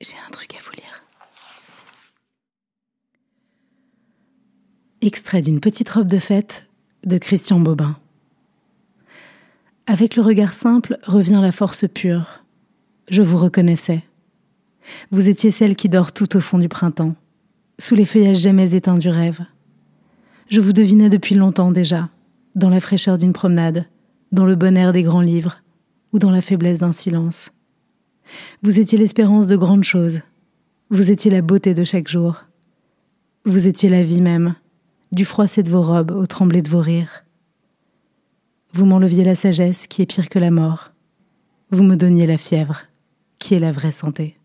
J'ai un truc à vous lire. Extrait d'une petite robe de fête de Christian Bobin. Avec le regard simple revient la force pure. Je vous reconnaissais. Vous étiez celle qui dort tout au fond du printemps, sous les feuillages jamais éteints du rêve. Je vous devinais depuis longtemps déjà, dans la fraîcheur d'une promenade, dans le bon air des grands livres, ou dans la faiblesse d'un silence. Vous étiez l'espérance de grandes choses. Vous étiez la beauté de chaque jour. Vous étiez la vie même, du froissé de vos robes au tremblé de vos rires. Vous m'enleviez la sagesse qui est pire que la mort. Vous me donniez la fièvre, qui est la vraie santé.